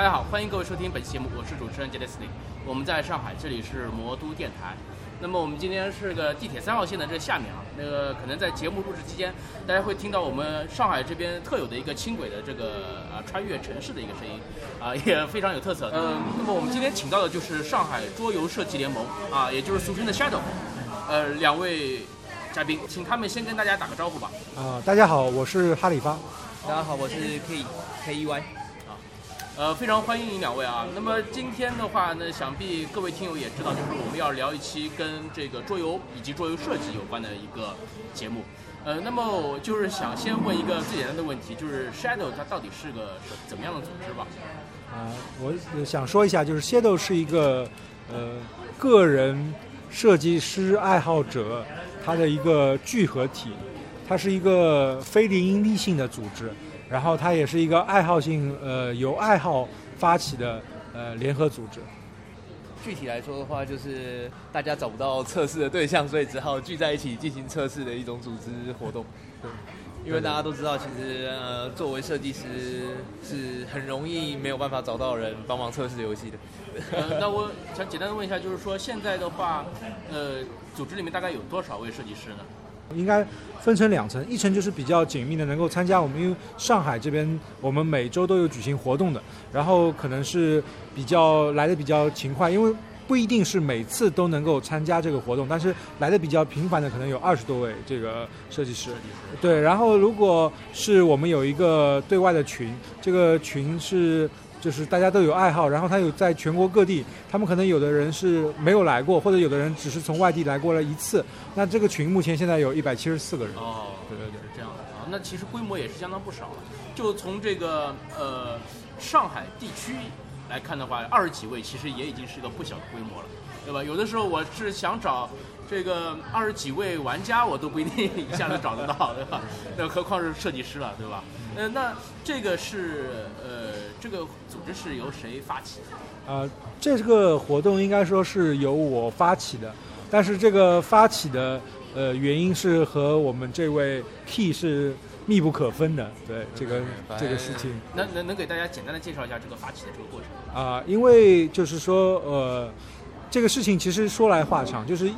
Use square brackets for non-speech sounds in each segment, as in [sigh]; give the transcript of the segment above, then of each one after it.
大家好，欢迎各位收听本期节目，我是主持人杰 e 斯 y 我们在上海，这里是魔都电台。那么我们今天是个地铁三号线的这下面啊，那个可能在节目录制期间，大家会听到我们上海这边特有的一个轻轨的这个啊穿越城市的一个声音，啊也非常有特色。嗯，[laughs] 那么我们今天请到的就是上海桌游设计联盟啊，也就是俗称的 Shadow，呃两位嘉宾，请他们先跟大家打个招呼吧。啊，大家好，我是哈里发。大家好，我是 K K E Y。呃，非常欢迎你两位啊。那么今天的话呢，想必各位听友也知道，就是我们要聊一期跟这个桌游以及桌游设计有关的一个节目。呃，那么我就是想先问一个最简单的问题，就是 Shadow 它到底是个怎么样的组织吧？啊，我想说一下，就是 Shadow 是一个呃个人设计师爱好者他的一个聚合体，它是一个非盈利性的组织。然后它也是一个爱好性，呃，由爱好发起的呃联合组织。具体来说的话，就是大家找不到测试的对象，所以只好聚在一起进行测试的一种组织活动。对，因为大家都知道，其实呃，作为设计师是很容易没有办法找到人帮忙测试游戏的。那我想简单的问一下，就是说现在的话，呃，组织里面大概有多少位设计师呢？应该分成两层，一层就是比较紧密的，能够参加我们，因为上海这边我们每周都有举行活动的，然后可能是比较来的比较勤快，因为不一定是每次都能够参加这个活动，但是来的比较频繁的可能有二十多位这个设计师。对，然后如果是我们有一个对外的群，这个群是。就是大家都有爱好，然后他有在全国各地，他们可能有的人是没有来过，或者有的人只是从外地来过了一次。那这个群目前现在有一百七十四个人。哦，对对对，是这样的啊。那其实规模也是相当不少了。就从这个呃上海地区来看的话，二十几位其实也已经是个不小的规模了，对吧？有的时候我是想找这个二十几位玩家，我都不一定一下子找得到，对吧？那何况是设计师了，对吧？呃，那这个是呃这个。组织是由谁发起的？啊，这个活动应该说是由我发起的，但是这个发起的呃原因是和我们这位 Key 是密不可分的。对这个这个事情，能能能给大家简单的介绍一下这个发起的这个过程啊？因为就是说呃，这个事情其实说来话长，就是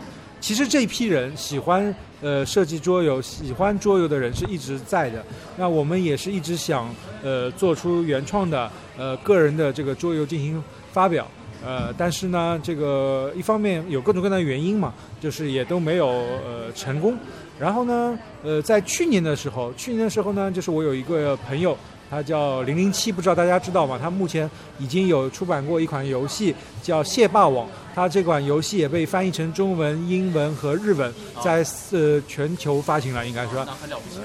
其实这一批人喜欢呃设计桌游、喜欢桌游的人是一直在的。那我们也是一直想呃做出原创的。呃，个人的这个桌游进行发表，呃，但是呢，这个一方面有各种各样的原因嘛，就是也都没有呃成功。然后呢，呃，在去年的时候，去年的时候呢，就是我有一个朋友，他叫零零七，不知道大家知道吗？它目前已经有出版过一款游戏叫《蟹霸王》，它这款游戏也被翻译成中文、英文和日文，在呃全球发行了，应该说。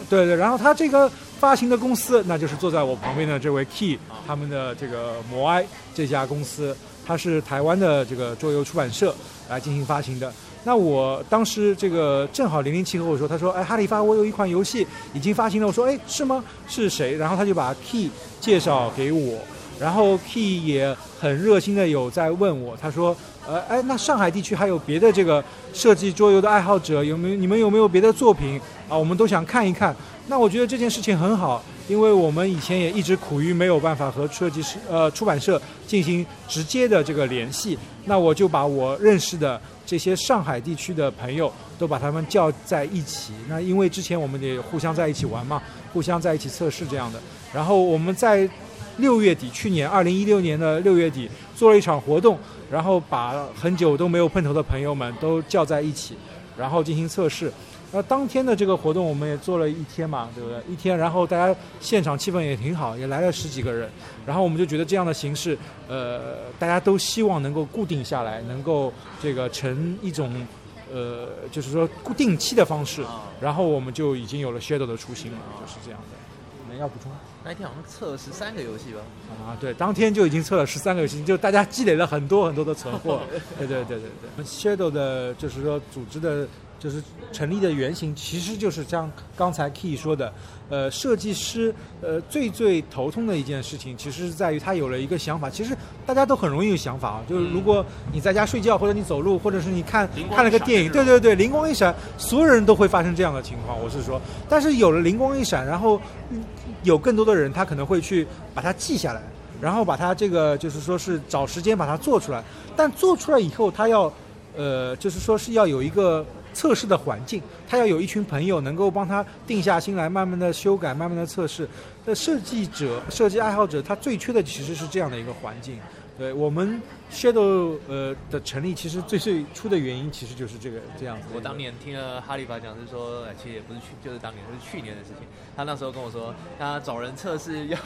对对，然后它这个。发行的公司，那就是坐在我旁边的这位 Key，他们的这个摩埃这家公司，它是台湾的这个桌游出版社来进行发行的。那我当时这个正好零零七和我说，他说：“哎，哈利发，我有一款游戏已经发行了。”我说：“哎，是吗？是谁？”然后他就把 Key 介绍给我，然后 Key 也很热心的有在问我，他说：“呃，哎，那上海地区还有别的这个设计桌游的爱好者有没有？你们有没有别的作品啊？我们都想看一看。”那我觉得这件事情很好，因为我们以前也一直苦于没有办法和设计师、呃出版社进行直接的这个联系。那我就把我认识的这些上海地区的朋友都把他们叫在一起。那因为之前我们也互相在一起玩嘛，互相在一起测试这样的。然后我们在六月底，去年二零一六年的六月底做了一场活动，然后把很久都没有碰头的朋友们都叫在一起，然后进行测试。那当天的这个活动我们也做了一天嘛，对不对？一天，然后大家现场气氛也挺好，也来了十几个人。然后我们就觉得这样的形式，呃，大家都希望能够固定下来，能够这个成一种，呃，就是说固定期的方式。然后我们就已经有了 Shadow 的雏形了，就是这样的。要补充？那天好像测了十三个游戏吧？啊，对，当天就已经测了十三个游戏，就大家积累了很多很多的存货。对对对对对。Shadow 的，就是说组织的。就是成立的原型，其实就是像刚才 Key 说的，呃，设计师呃最最头痛的一件事情，其实是在于他有了一个想法。其实大家都很容易有想法啊，就是如果你在家睡觉，或者你走路，或者是你看看了个电影，对对对，灵光一闪，所有人都会发生这样的情况。我是说，但是有了灵光一闪，然后有更多的人他可能会去把它记下来。然后把它这个就是说是找时间把它做出来，但做出来以后，他要呃就是说是要有一个测试的环境，他要有一群朋友能够帮他定下心来，慢慢的修改，慢慢的测试。那设计者、设计爱好者，他最缺的其实是这样的一个环境。对我们 Shadow 呃的成立，其实最最初的原因其实就是这个这样子。我当年听了哈利法讲，是说，呃其实也不是去，就是当年，是去年的事情。他那时候跟我说，他找人测试要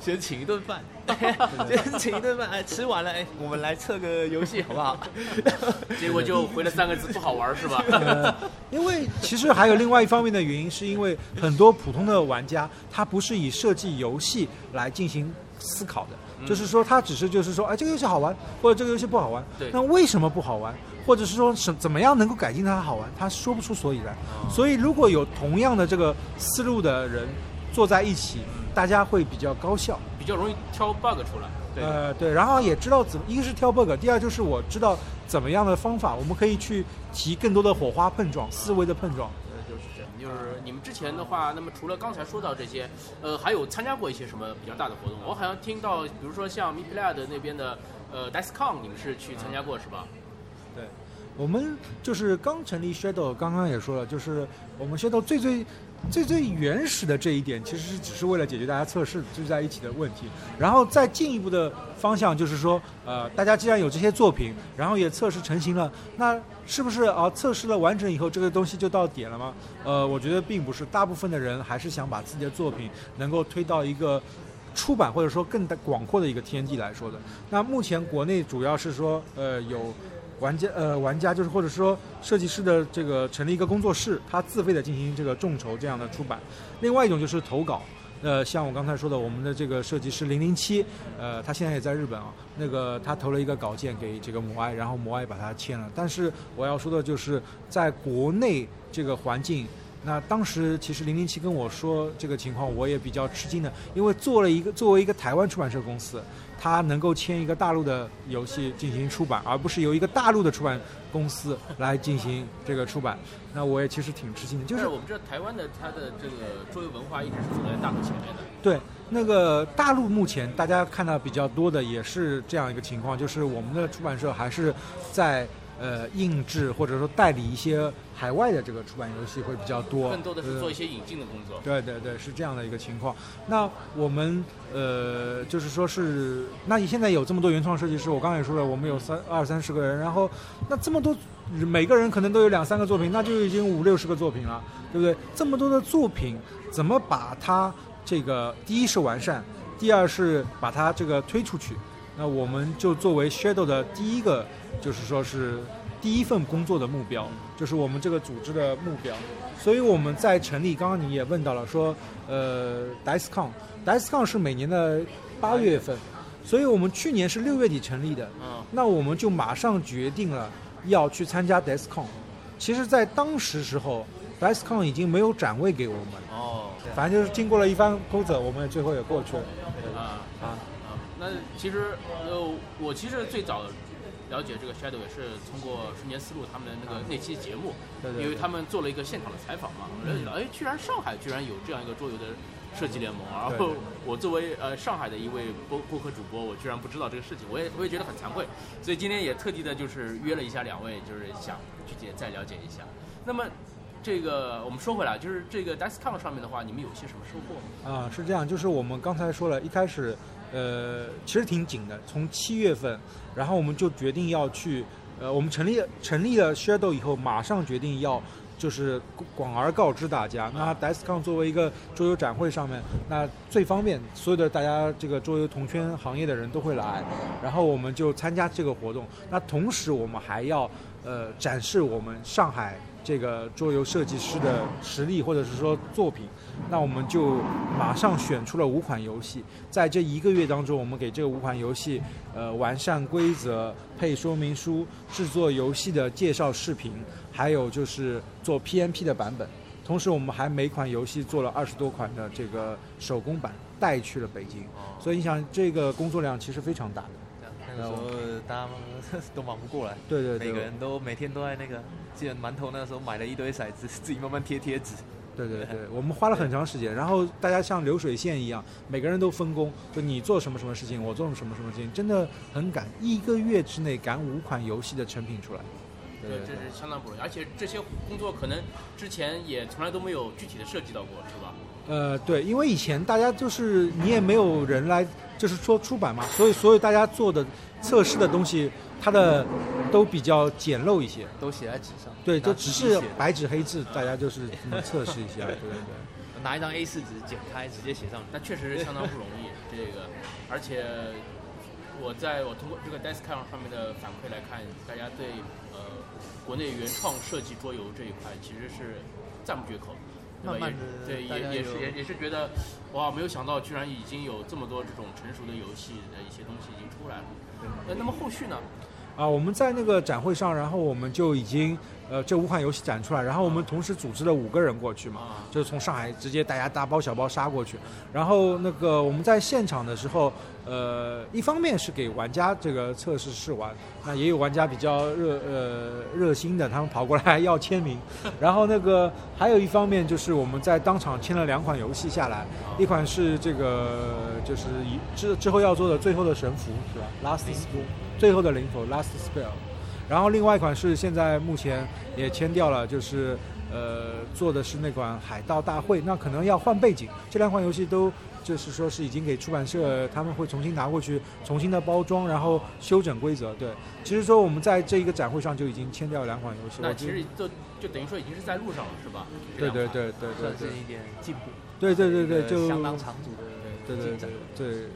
先请一顿饭，[laughs] 先请一顿饭，哎，吃完了，哎，我们来测个游戏好不好？[laughs] 结果就回了三个字：不好玩，是吧？[laughs] 呃，因为其实还有另外一方面的原因，是因为很多普通的玩家，他不是以设计游戏来进行思考的，就是说他只是就是说，哎，这个游戏好玩，或者这个游戏不好玩，对那为什么不好玩？或者是说什怎么样能够改进它好玩？他说不出所以然。所以如果有同样的这个思路的人坐在一起，大家会比较高效。比较容易挑 bug 出来。对，呃，对，然后也知道怎么，一个是挑 bug，第二就是我知道怎么样的方法，我们可以去提更多的火花碰撞、思维的碰撞。就是。你们之前的话，那么除了刚才说到这些，呃，还有参加过一些什么比较大的活动？我好像听到，比如说像 m i p l a d 那边的呃 DICECON，你们是去参加过是吧？对，我们就是刚成立 Shadow，刚刚也说了，就是我们 Shadow 最最最最原始的这一点，其实是只是为了解决大家测试聚在一起的问题。然后再进一步的方向就是说，呃，大家既然有这些作品，然后也测试成型了，那是不是啊、测试了完整以后，这个东西就到点了吗？呃，我觉得并不是，大部分的人还是想把自己的作品能够推到一个。出版或者说更大广阔的一个天地来说的，那目前国内主要是说，呃，有玩家呃玩家就是或者说设计师的这个成立一个工作室，他自费的进行这个众筹这样的出版。另外一种就是投稿，呃，像我刚才说的，我们的这个设计师零零七，呃，他现在也在日本啊，那个他投了一个稿件给这个摩爱，然后摩爱把他签了。但是我要说的就是，在国内这个环境。那当时其实零零七跟我说这个情况，我也比较吃惊的，因为做了一个作为一个台湾出版社公司，它能够签一个大陆的游戏进行出版，而不是由一个大陆的出版公司来进行这个出版。那我也其实挺吃惊的，就就是是我们知道台湾的它的这个桌游文化一直是走在大陆前面的。对那个大陆目前大家看到比较多的也是这样一个情况，就是我们的出版社还是在呃印制或者说代理一些海外的这个出版游戏会比较多，更多的是呃做一些引进的工作。对对对，是这样的一个情况。那我们呃，就是说是，那你现在有这么多原创设计师，我刚才也说了，我们有三二三十个人，然后那这么多，每个人可能都有两三个作品，那就已经五六十个作品了，对不对？这么多的作品，怎么把它这个第一是完善，第二是把它这个推出去？那我们就作为 Shadow 的第一个，就是说是第一份工作的目标，就是我们这个组织的目标。所以我们在成立，刚刚你也问到了，说呃，DICECON，DICECON 是每年的八月份，所以我们去年是六月底成立的，嗯，那我们就马上决定了要去参加 DICECON。其实，在当时时候，DICECON 已经没有展位给我们，哦，反正就是经过了一番沟折，我们最后也过去了。啊啊，啊，那其实呃，我其实最早了解这个 Shadow 也是通过瞬间思路他们的那个那期节目，对对对因为他们做了一个现场的采访嘛，我了解到，哎，居然上海居然有这样一个桌游的设计联盟，然后我作为呃上海的一位播播客主播，我居然不知道这个事情，我也我也觉得很惭愧，所以今天也特地的就是约了一下两位，就是想具体再了解一下。那么这个我们说回来，就是这个 DICECON 上面的话，你们有些什么收获吗？啊，是这样，就是我们刚才说了，一开始，呃，其实挺紧的，从七月份，然后我们就决定要去，呃，我们成立成立了 Shadow 以后，马上决定要就是广而告知大家。那 DICECON 作为一个桌游展会上面，那最方便，所有的大家这个桌游同圈行业的人都会来，然后我们就参加这个活动。那同时我们还要呃展示我们上海这个桌游设计师的实力或者是说作品。那我们就马上选出了五款游戏，在这一个月当中，我们给这五款游戏呃完善规则、配说明书、制作游戏的介绍视频，还有就是做 PNP 的版本。同时，我们还每款游戏做了二十多款的这个手工版，带去了北京。所以你想，这个工作量其实非常大的。那个时候大家都忙不过来，对对对，每个人都每天都在那个，记得馒头那时候买了一堆骰子，[laughs] 自己慢慢贴贴纸。对对对，[laughs] 我们花了很长时间，然后大家像流水线一样，每个人都分工，就你做什么什么事情，我做什么什么事情，真的很赶，一个月之内赶五款游戏的成品出来。对，这是相当不容易，而且这些工作可能之前也从来都没有具体的涉及到过，是吧？呃，对，因为以前大家就是你也没有人来，就是说出版嘛，所以所以大家做的测试的东西，它的都比较简陋一些，都写在纸上。对，就只是写白纸黑字，大家就是测试一下，[laughs] 对对对。拿一张 A 4纸剪开，直接写上去。那确实是相当不容易，[laughs] 这个，而且我在我通过这个 Deskcon 上面的反馈来看，大家对呃国内原创设计桌游这一块其实是赞不绝口？慢慢也对，也也是也也是觉得，哇，没有想到居然已经有这么多这种成熟的游戏的一些东西已经出来了。呃，那么后续呢？啊，我们在那个展会上，然后我们就已经呃这五款游戏展出来，然后我们同时组织了五个人过去嘛，啊，就是从上海直接大家大包小包杀过去。然后那个我们在现场的时候，呃，一方面是给玩家这个测试试玩，那也有玩家比较热呃热心的，他们跑过来要签名。[laughs] 然后那个还有一方面就是我们在当场签了两款游戏下来，一款是这个就是以之之后要做的最后的神符是吧？Last Spoon，最后的灵符 Last Spell。然后另外一款是现在目前也签掉了，就是呃做的是那款海盗大会，那可能要换背景。这两款游戏都就是说是已经给出版社他们会重新拿过去，重新的包装，然后修整规则。对，其实说我们在这一个展会上就已经签掉两款游戏。那我觉得其实就就等于说已经是在路上了，是吧？对对对对对对算是一点进步。对对对对，就相当长足的对对进展对。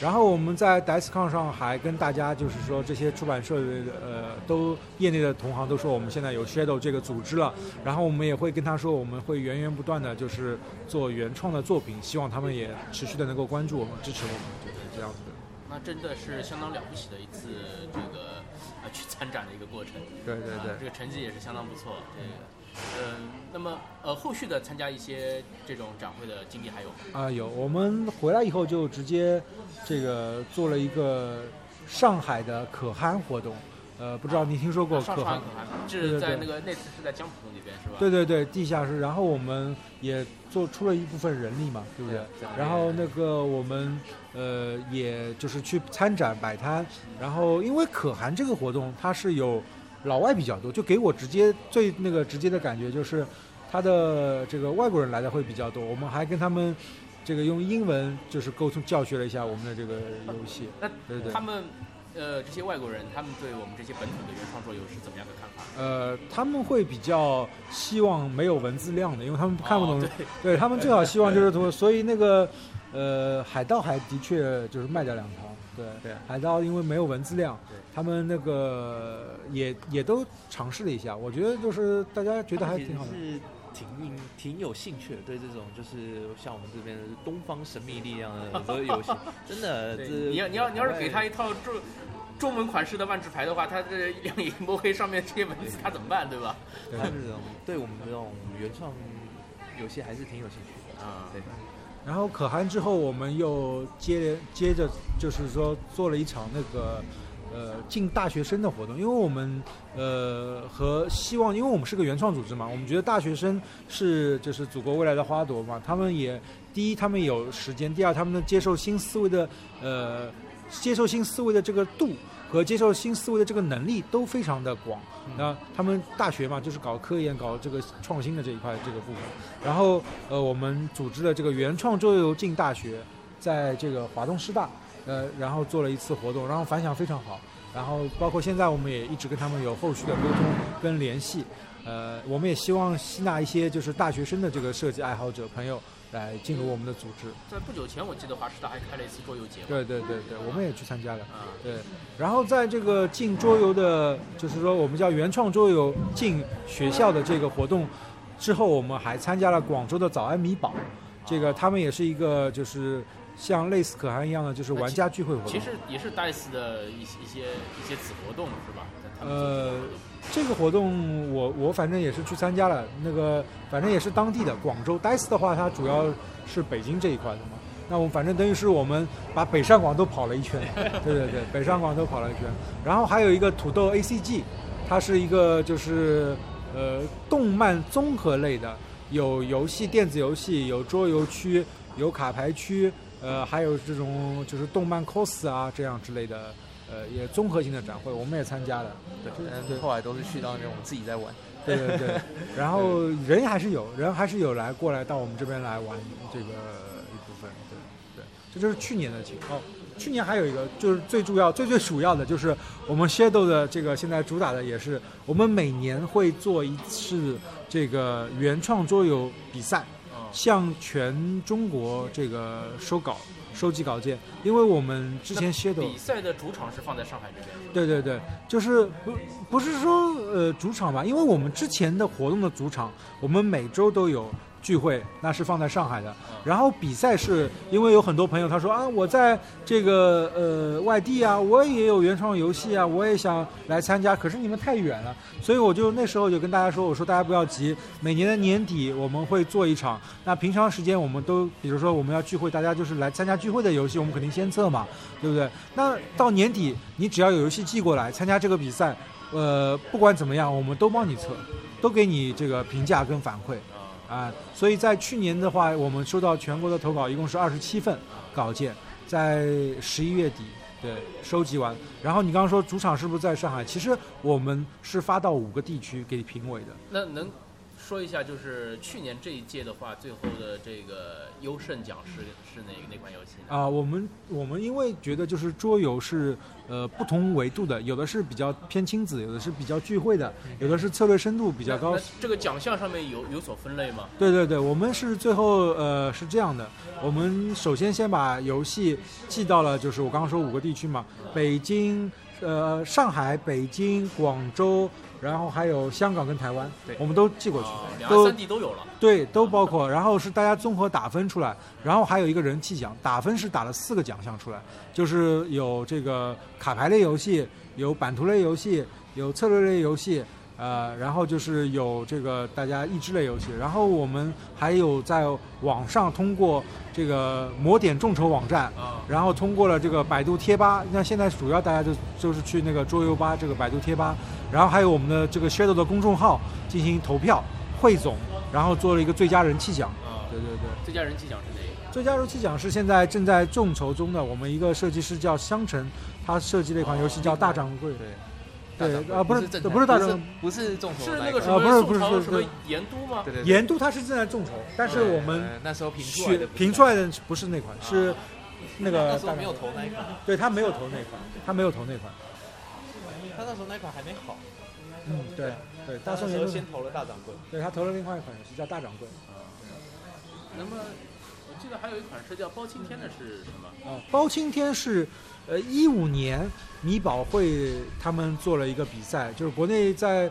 对。然后我们在 DICECON 上还跟大家就是说，这些出版社的呃，都业内的同行都说我们现在有 Shadow 这个组织了，然后我们也会跟他说，我们会源源不断的就是做原创的作品，希望他们也持续的能够关注我们、支持我们，就是这样子的。那真的是相当了不起的一次这个呃去参展的一个过程。对对对啊这个成绩也是相当不错。这个，呃，那么呃后续的参加一些这种展会的经历还有吗？啊、有，我们回来以后就直接这个做了一个上海的可汗活动，呃，不知道你听说过可汗可？汗是在那个那次是在江浦那边是吧？对对对，地下室。然后我们也做出了一部分人力嘛，对不对？对然后那个我们呃，也就是去参展摆摊。然后因为可汗这个活动，它是有老外比较多，就给我直接最那个直接的感觉就是，他的这个外国人来的会比较多。我们还跟他们这个用英文就是沟通教学了一下我们的这个游戏。那对对他们呃这些外国人，他们对我们这些本土的原创桌游是怎么样的看法？呃，他们会比较希望没有文字量的，因为他们看不懂。哦对 [laughs] 他们最好希望就是说，所以那个呃，海盗还的确就是卖掉两套。对对海盗因为没有文字量对，他们那个也也都尝试了一下，我觉得就是大家觉得还挺好的。是挺挺有兴趣的，对这种就是像我们这边的东方神秘力量的很多游戏，真的，[laughs] 这你要你要你要是给他一套中中文款式的万智牌的话，他这两眼摸黑上面这些文字他怎么办，对吧？对他这种对我们这种原创游戏还是挺有兴趣的。啊，对，然后可汗之后，我们又接接着就是说做了一场那个呃进大学生的活动，因为我们呃和希望，因为我们是个原创组织嘛，我们觉得大学生是就是祖国未来的花朵嘛，他们也第一他们有时间，第二他们能接受新思维的呃接受新思维的这个度。和接受新思维的这个能力都非常的广，那他们大学嘛，就是搞科研、搞这个创新的这一块这个部分。然后呃，我们组织了这个原创周游进大学，在这个华东师大，呃，然后做了一次活动，然后反响非常好。然后包括现在我们也一直跟他们有后续的沟通跟联系，呃，我们也希望吸纳一些就是大学生的这个设计爱好者朋友来进入我们的组织。在不久前，我记得华师大还开了一次桌游节嘛。对对对对，我们也去参加了。啊，对，然后在这个进桌游的，就是说我们叫原创桌游进学校的这个活动之后，我们还参加了广州的早安米堡，这个他们也是一个就是像类似可汗一样的就是玩家聚会活动。其实也是 DICE 的一些一些一些子活动是吧？呃，这个活动我我反正也是去参加了，那个反正也是当地的广州 DICE 的话，它主要是北京这一块的嘛。那我们反正等于是我们把北上广都跑了一圈，[laughs] 对对对，北上广都跑了一圈。然后还有一个土豆 ACG，它是一个就是呃动漫综合类的有游戏、电子游戏，有桌游区，有卡牌区，呃，还有这种就是动漫 cos 啊这样之类的，呃，也综合性的展会，我们也参加了。对，对但后来都是去到那种自己在玩。对对对，[laughs] 然后人还是有人还是有来过来到我们这边来玩这个一部分，对对，这就是去年的情况。哦，去年还有一个就是最重要、最最主要的就是我们 Shadow 的这个现在主打的也是我们每年会做一次这个原创桌游比赛，嗯向全中国这个收稿、收集稿件，因为我们之前 Shadow 比赛的主场是放在上海这边，对对对，就是不不是说呃主场吧，因为我们之前的活动的主场，我们每周都有聚会，那是放在上海的。然后比赛是因为有很多朋友他说啊，我在这个呃外地啊，我也有原创游戏啊，我也想来参加，可是你们太远了，所以我就那时候就跟大家说，我说大家不要急，每年的年底我们会做一场，那平常时间我们都比如说我们要聚会，大家就是来参加聚会的游戏，我们肯定先测嘛，对不对？那到年底你只要有游戏寄过来参加这个比赛，呃，不管怎么样，我们都帮你测，都给你这个评价跟反馈。啊，所以在去年的话，我们收到全国的投稿一共是二十七份稿件，在十一月底对收集完。然后你刚刚说主场是不是在上海？其实我们是发到五个地区给评委的。那能说一下，就是去年这一届的话，最后的这个优胜奖是是哪哪款游戏呢？啊，我们我们因为觉得就是桌游是呃不同维度的，有的是比较偏亲子，有的是比较聚会的，有的是策略深度比较高。这个奖项上面有有所分类吗？对对对，我们是最后呃是这样的，我们首先先把游戏寄到了，就是我刚刚说五个地区嘛，北京、呃上海、北京、广州，然后还有香港跟台湾对，我们都寄过去啊，，两三地都有了。对都包括，然后是大家综合打分出来，然后还有一个人气奖，打分是打了四个奖项出来，就是有这个卡牌类游戏，有版图类游戏，有策略类游戏。呃，然后就是有这个大家益智类游戏，然后我们还有在网上通过这个魔点众筹网站，啊，然后通过了这个百度贴吧，那现在主要大家就就是去那个桌游吧这个百度贴吧，然后还有我们的这个 Shadow 的公众号进行投票汇总，然后做了一个最佳人气奖。啊，对对对，最佳人气奖是哪个？最佳人气奖是现在正在众筹中的，我们一个设计师叫香橙，他设计了一款游戏叫大掌柜。对对啊不是不是大众不是众筹是那个什么啊不是不是宋朝什么盐都吗？对对对盐都它是正在众筹，但是我们呃那时候评出来的评出来的不是那款，是那个那时候没有投那一款，对他没有投那款，他没有投那款。他那时候那款还没好，嗯，对对，大宋盐都先投了大掌柜。对他投了另外一款游戏叫大掌柜。那么我记得还有一款是叫包青天的是什么？啊，包青天是，呃，一五年米宝会他们做了一个比赛，就是国内在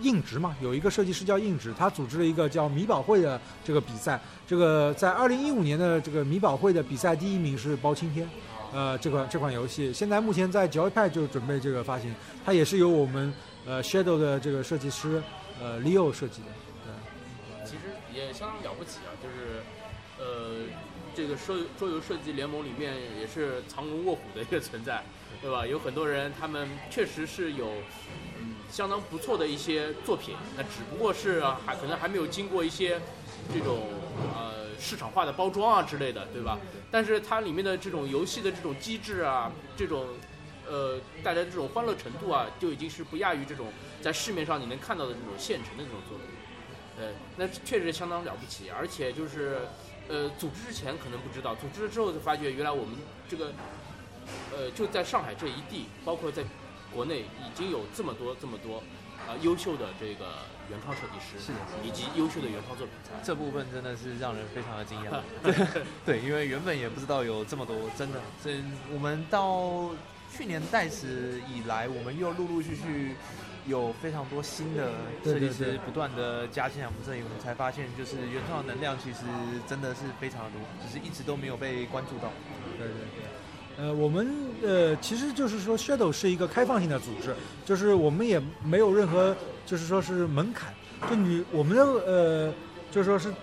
硬直嘛，有一个设计师叫硬直，他组织了一个叫米宝会的这个比赛。这个在二零一五年的这个米宝会的比赛第一名是包青天，呃，这款这款游戏现在目前在 Joypad 就准备这个发行，它也是由我们呃 Shadow 的这个设计师呃 Leo 设计的。对其实也相当了不起啊，就是呃，这个桌桌游设计联盟里面也是藏龙卧虎的一个存在，对吧？有很多人他们确实是有嗯相当不错的一些作品，那只不过是、还可能还没有经过一些这种呃市场化的包装啊之类的，对吧？但是它里面的这种游戏的这种机制啊，这种呃带来的这种欢乐程度啊，就已经是不亚于这种在市面上你能看到的这种现成的这种作品。呃，那确实相当了不起，而且就是，呃，组织之前可能不知道，组织了之后就发觉，原来我们这个，呃，就在上海这一地，包括在国内，已经有这么多这么多，啊、优秀的这个原创设计师，是的以及优秀的原创作品。这部分真的是让人非常的惊讶。[laughs] 对，因为原本也不知道有这么多，真的。这我们到去年代时以来，我们又陆陆续续有非常多新的设计师不断的加进来我们这里，我们才发现，就是原创的能量其实真的是非常的多，只是一直都没有被关注到。对对对。呃，我们呃，其实就是说，Shadow 是一个开放性的组织，就是我们也没有任何，就是说是门槛，就你我们的呃，就是说是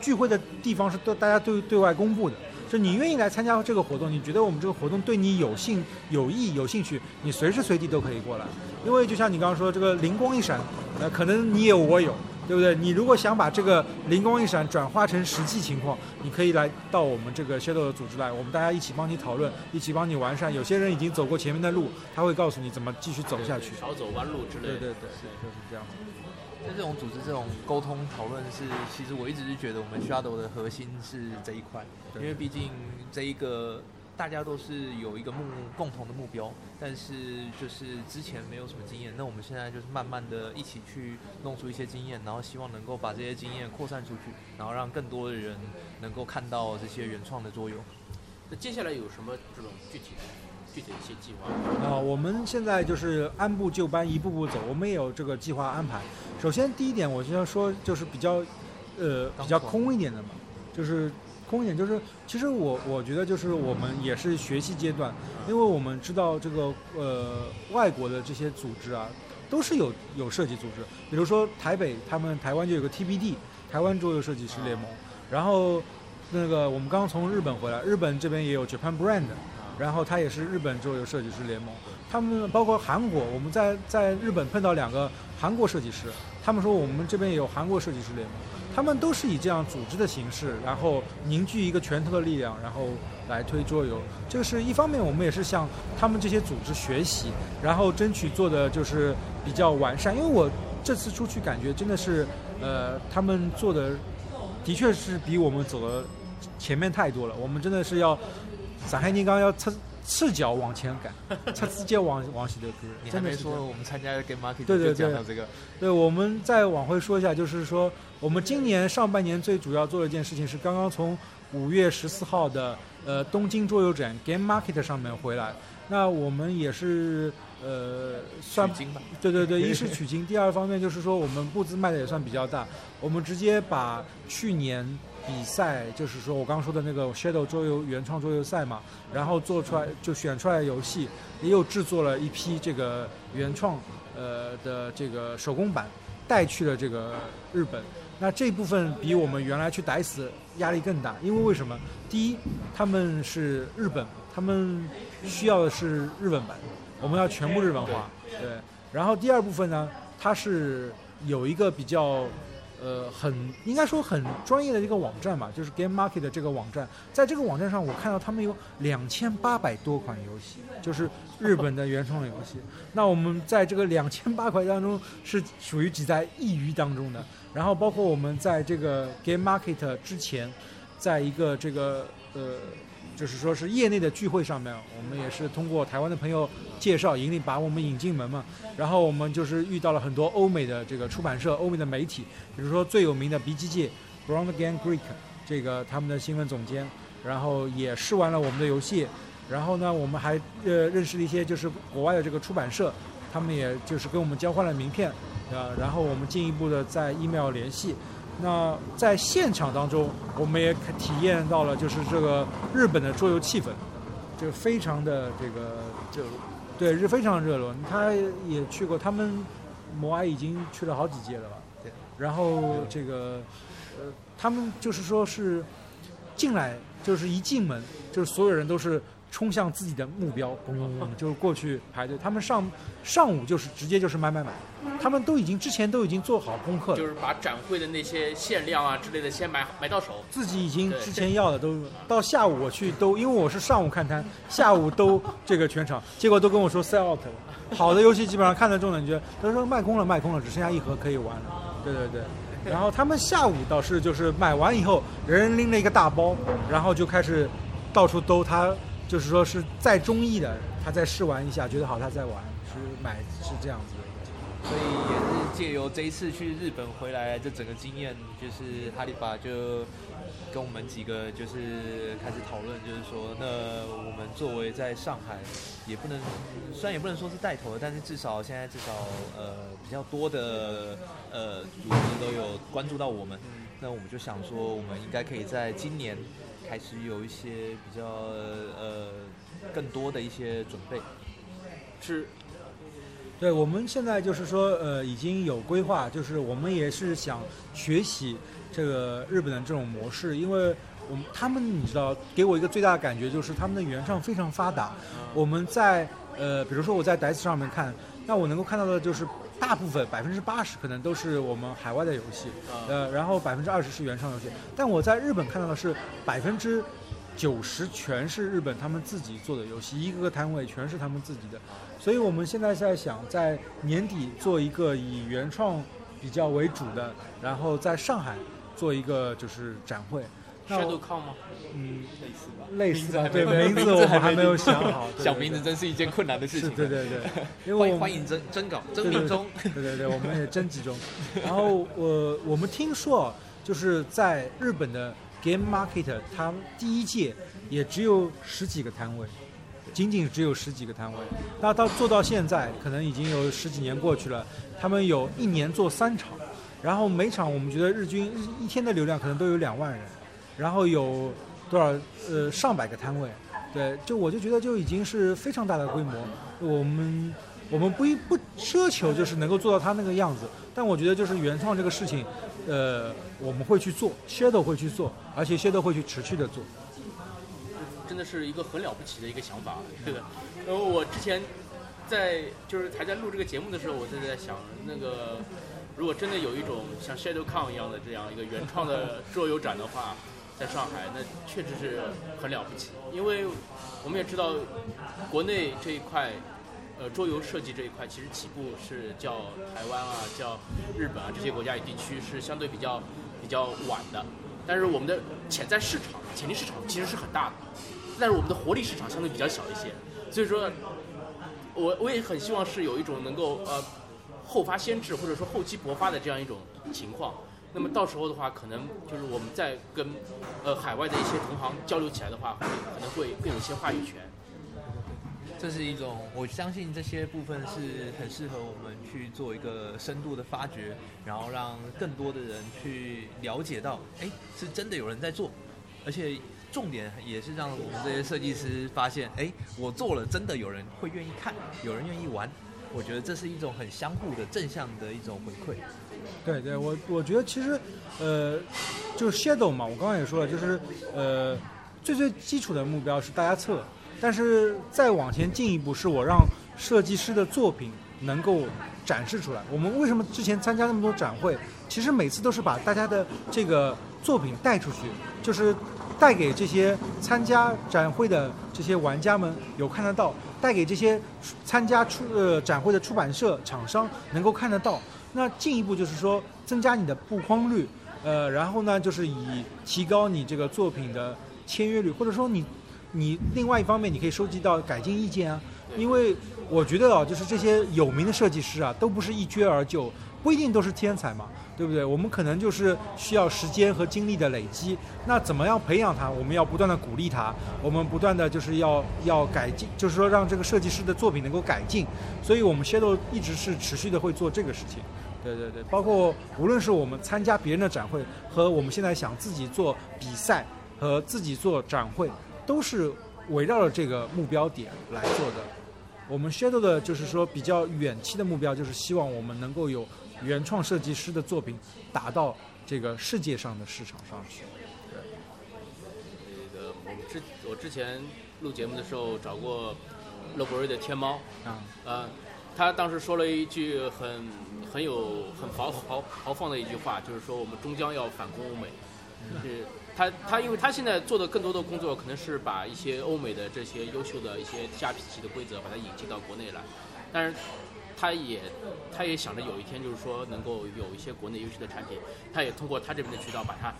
聚会的地方是对大家对对外公布的，就你愿意来参加这个活动，你觉得我们这个活动对你有兴有益有兴趣，你随时随地都可以过来，因为就像你刚刚说这个灵光一闪，呃，可能你有我有，对不对？你如果想把这个灵光一闪转化成实际情况，你可以来到我们这个 Shadow 的组织来，我们大家一起帮你讨论，一起帮你完善。有些人已经走过前面的路，他会告诉你怎么继续走下去。少走弯路之类的。对对对，就是这样子。那这种组织这种沟通讨论是，其实我一直是觉得我们 Shadow 的核心是这一块，因为毕竟这一个。大家都是有一个目共同的目标，但是就是之前没有什么经验，那我们现在就是慢慢的一起去弄出一些经验，然后希望能够把这些经验扩散出去，然后让更多的人能够看到这些原创的作用。那接下来有什么这种具体的、具体的一些计划？啊，我们现在就是按部就班，一步步走，我们也有这个计划安排。首先第一点，我就要说，就是比较，呃，比较空一点的嘛，就是。空一点就是，其实我我觉得就是我们也是学习阶段，因为我们知道这个呃外国的这些组织啊，都是有有设计组织，比如说台北他们台湾就有个 TBD 台湾桌游设计师联盟，然后那个我们刚从日本回来，日本这边也有 Japan Brand，然后他也是日本桌游设计师联盟，他们包括韩国，我们在在日本碰到两个韩国设计师，他们说我们这边也有韩国设计师联盟。他们都是以这样组织的形式，然后凝聚一个拳头的力量，然后来推桌游。这个是一方面，我们也是向他们这些组织学习，然后争取做的就是比较完善。因为我这次出去感觉真的是，呃，他们做的的确是比我们走的前面太多了。我们真的是要撒开金刚要赤赤脚往前赶，他直接往往喜的歌。你还没说我们参加 Game Market 对对讲到这个。对，我们再往回说一下，就是说我们今年上半年最主要做的一件事情是刚刚从五月十四号的呃东京桌游展 Game Market 上面回来。那我们也是呃算对对对，[laughs] 一是取经，第二方面就是说我们步子迈的也算比较大，我们直接把去年。比赛就是说我刚刚说的那个 Shadow 桌游原创桌游赛嘛，然后做出来就选出来游戏，也有制作了一批这个原创呃的这个手工版，带去了这个日本。那这部分比我们原来去逮死压力更大，因为为什么？第一，他们是日本，他们需要的是日本版，我们要全部日本化。对。然后第二部分呢，它是有一个比较。呃，很应该说很专业的一个网站吧，就是 Game Market 的这个网站。在这个网站上，我看到他们有两千八百多款游戏，就是日本的原创游戏。那我们在这个两千八款当中是属于挤在一隅当中的。然后包括我们在这个 Game Market 之前，在一个这个呃。就是说是业内的聚会上面，我们也是通过台湾的朋友介绍，引领把我们引进门嘛。然后我们就是遇到了很多欧美的这个出版社、欧美的媒体，比如说最有名的 BGG Brown Game Greek 这个他们的新闻总监，然后也试玩了我们的游戏。然后呢，我们还呃认识了一些就是国外的这个出版社，他们也就是跟我们交换了名片，啊，然后我们进一步的在 email 联系。那在现场当中，我们也体验到了，就是这个日本的桌游气氛，就非常的这个热络，对，是非常热络。他也去过，他们摩埃已经去了好几届了吧？对。然后这个，呃，他们就是说是进来，就是一进门，就是所有人都是。冲向自己的目标，就是过去排队。他们上上午就是直接就是买买买，他们都已经之前都已经做好功课了，就是把展会的那些限量啊之类的先买买到手。自己已经之前要的都到下午我去都，因为我是上午看摊，[laughs] 下午都这个全场，结果都跟我说 sell out 了。好的游戏基本上看得中的，你觉得他说卖空了卖空了，只剩下一盒可以玩了。对对对，然后他们下午倒是就是买完以后，人人拎了一个大包，然后就开始到处兜他。就是说是再中意的，他再试玩一下，觉得好他再玩，是买是这样子的。所以也是借由这一次去日本回来这整个经验，就是哈利法就跟我们几个就是开始讨论，就是说，那我们作为在上海，也不能虽然也不能说是带头的，但是至少现在至少呃比较多的呃组织都有关注到我们，那我们就想说，我们应该可以在今年。开始有一些比较呃更多的一些准备，是，对，我们现在就是说呃已经有规划，就是我们也是想学习这个日本的这种模式，因为我们他们你知道给我一个最大的感觉就是他们的原创非常发达，我们在呃比如说我在 d i c e 上面看，那我能够看到的就是。大部分百分之八十可能都是我们海外的游戏，啊呃，然后百分之二十是原创游戏。但我在日本看到的是百分之九十全是日本他们自己做的游戏，一个个摊位全是他们自己的。所以我们现在在想，在年底做一个以原创比较为主的，然后在上海做一个就是展会。那 Shadow 我 Con 吗？嗯，类似吧。类似吧，对 [laughs] 名字我们还还没有想好，对想名字。真是一件困难的事情。对对对，[laughs] 因为欢迎我欢迎征征稿征对对命中。对对对，我们也征集中。[laughs] 然后我我们听说，就是在日本的 Game Market，它第一届也只有十几个摊位，仅仅只有十几个摊位。那到做到现在，可能已经有十几年过去了，他们有一年做三场，然后每场我们觉得日均日一天的流量可能都有两万人，然后有多少呃上百个摊位。对，就我就觉得就已经是非常大的规模。我们我们不一不奢求就是能够做到他那个样子，但我觉得就是原创这个事情，呃，我们会去做，Shadow 会去做，而且 Shadow 会去持续的做。真的是一个很了不起的一个想法，对的。然后我之前在就是还在录这个节目的时候，我就在想，那个如果真的有一种像 Shadow Con 一样的这样一个原创的桌游展的话，在上海那确实是很了不起，因为我们也知道国内这一块。呃，桌游设计这一块其实起步是叫台湾啊，叫日本啊这些国家与地区是相对比较比较晚的，但是我们的潜在市场、潜力市场其实是很大的，但是我们的活力市场相对比较小一些，所以说，我我也很希望是有一种能够呃后发先至或者说厚积薄发的这样一种情况。那么到时候的话，可能就是我们在跟呃海外的一些同行交流起来的话，可能会更有一些话语权。这是一种，我相信这些部分是很适合我们去做一个深度的发掘，然后让更多的人去了解到，哎，是真的有人在做，而且重点也是让我们这些设计师发现，哎，我做了，真的有人会愿意看，有人愿意玩。我觉得这是一种很相互的正向的一种回馈。对对，我我觉得其实，呃，就是 Shadow 嘛，我刚刚也说了，就是呃，最最基础的目标是大家测，但是再往前进一步，是我让设计师的作品能够展示出来。我们为什么之前参加那么多展会？其实每次都是把大家的这个作品带出去，就是带给这些参加展会的这些玩家们有看得到，带给这些参加出呃展会的出版社厂商能够看得到。那进一步就是说增加你的曝光率，呃，然后呢就是以提高你这个作品的签约率，或者说你你另外一方面你可以收集到改进意见啊，因为我觉得啊，就是这些有名的设计师啊，都不是一撅而就，不一定都是天才嘛，对不对？我们可能就是需要时间和精力的累积。那怎么样培养他？我们要不断的鼓励他，我们不断的就是要要改进，就是说让这个设计师的作品能够改进。所以我们 Shadow 一直是持续的会做这个事情。对对对，包括无论是我们参加别人的展会，和我们现在想自己做比赛和自己做展会，都是围绕着这个目标点来做的。我们 Shadow 的就是说比较远期的目标，就是希望我们能够有原创设计师的作品打到这个世界上的市场上去。对那个我们之我之前录节目的时候找过乐博瑞的天猫，啊，呃，他当时说了一句很很有很豪豪豪放的一句话，就是说我们终将要反攻欧美。是他他因为他现在做的更多的工作，可能是把一些欧美的这些优秀的一些下皮系的规则，把它引进到国内来，但是。他也，他也想着有一天，就是说能够有一些国内优秀的产品，他也通过他这边的渠道把它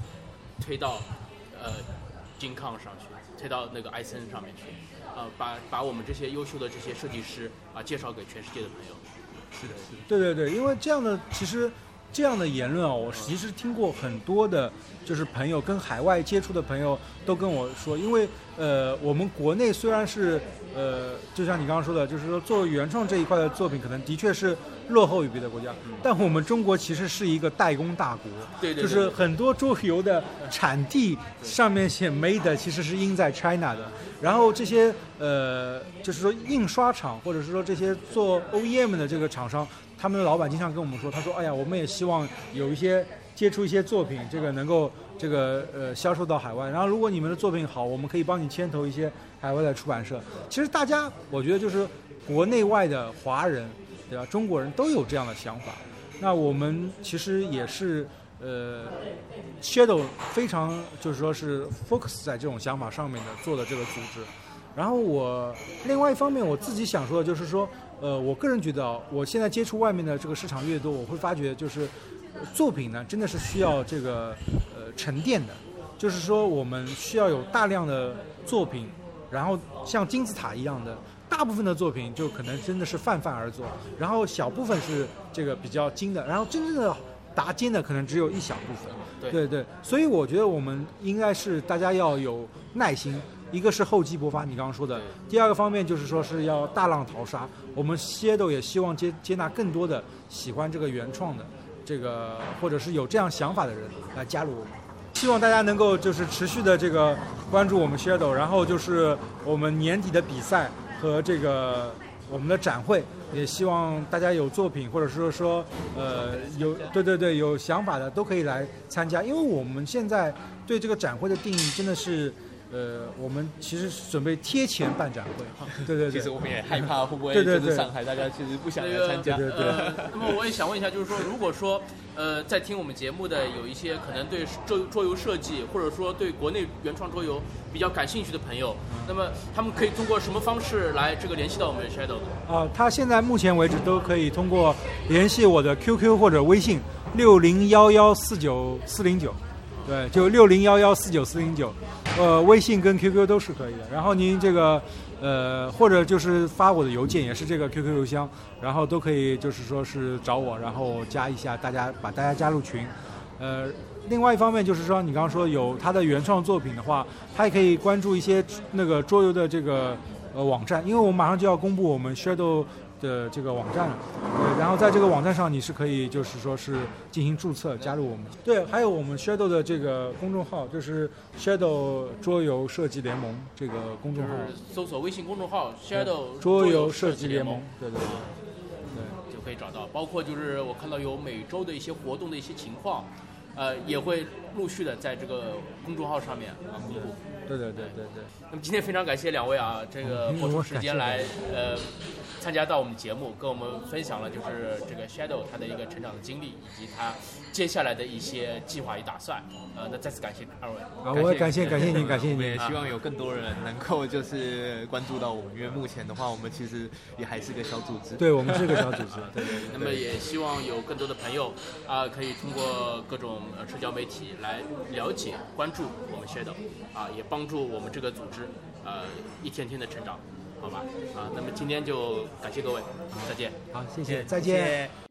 推到呃金康上去，推到那个艾森上面去，呃，把把我们这些优秀的这些设计师啊介绍给全世界的朋友。是的，是的。对对对，因为这样的其实这样的言论啊，我其实听过很多的，就是朋友跟海外接触的朋友都跟我说，因为呃，我们国内虽然是呃，就像你刚刚说的，就是说做原创这一块的作品，可能的确是落后于别的国家，但我们中国其实是一个代工大国，对对对就是很多桌游的产地上面写 made 其实是印在 China 的，然后这些呃，就是说印刷厂或者是说这些做 OEM 的这个厂商，他们的老板经常跟我们说，他说，哎呀，我们也希望有一些接触一些作品，这个能够这个呃销售到海外。然后如果你们的作品好，我们可以帮你牵头一些海外的出版社。其实大家，我觉得就是国内外的华人对吧？中国人都有这样的想法。那我们其实也是呃，Shadow 非常就是说是 focus 在这种想法上面的做的这个组织。然后我另外一方面我自己想说的就是说，呃，我个人觉得啊，我现在接触外面的这个市场越多，我会发觉就是作品呢真的是需要这个呃沉淀的，就是说我们需要有大量的作品，然后像金字塔一样的，大部分的作品就可能真的是泛泛而作，然后小部分是这个比较精的，然后真正的达尖的可能只有一小部分。对对对，所以我觉得我们应该是大家要有耐心，一个是厚积薄发，你刚刚说的；第二个方面就是说是要大浪淘沙。我们 Shadow 也希望接接纳更多的喜欢这个原创的，这个或者是有这样想法的人来加入我们。希望大家能够就是持续的这个关注我们 Shadow，然后就是我们年底的比赛和这个我们的展会，也希望大家有作品或者说说呃有对对对有想法的都可以来参加，因为我们现在对这个展会的定义真的是。呃，我们其实准备贴钱办展会，[laughs] 对对对其实，我们也害怕会不会对对对就是上海大家其实不想来参加。对对呃，[laughs] 那么我也想问一下，就是说，如果说呃，在听我们节目的有一些可能对桌桌游设计，或者说对国内原创桌游比较感兴趣的朋友，那么他们可以通过什么方式来这个联系到我们 Shadow 呢？啊，他现在目前为止都可以通过联系我的 QQ 或者微信六零幺幺四九四零九，对，就六零幺幺四九四零九，呃，微信跟 QQ 都是可以的。然后您这个呃，或者就是发我的邮件，也是这个 QQ 邮箱，然后都可以就是说是找我，然后加一下大家，把大家加入群。呃，另外一方面就是说，你刚刚说有他的原创作品的话，他也可以关注一些那个桌游的这个呃网站，因为我们马上就要公布我们 Shadow 的这个网站然后在这个网站上你是可以就是说是进行注册加入我们。对，还有我们 Shadow 的这个公众号，就是 Shadow 桌游设计联盟这个公众号。是搜索微信公众号 Shadow 桌游设设计联盟，对对对。就可以找到，包括就是我看到有每周的一些活动的一些情况，呃，也会陆续的在这个公众号上面啊公布。对对对对对。那么今天非常感谢两位啊，这个嗯播出时间来呃参加到我们节目，跟我们分享了就是这个 Shadow 他的一个成长的经历，以及他接下来的一些计划与打算。呃，那再次感谢二位。啊，我也感谢感谢您，感谢您 [laughs] 我们也。希望有更多人能够就是关注到我们，因为目前的话，我们其实也还是个小组织。对我们是个小组织，[laughs] 对对对。那么也希望有更多的朋友啊、可以通过各种呃社交媒体来了解、关注我们 Shadow 啊、也帮助我们这个组织呃一天天的成长，好吧？啊，那么今天就感谢各位，再见。好，谢谢，再谢见。谢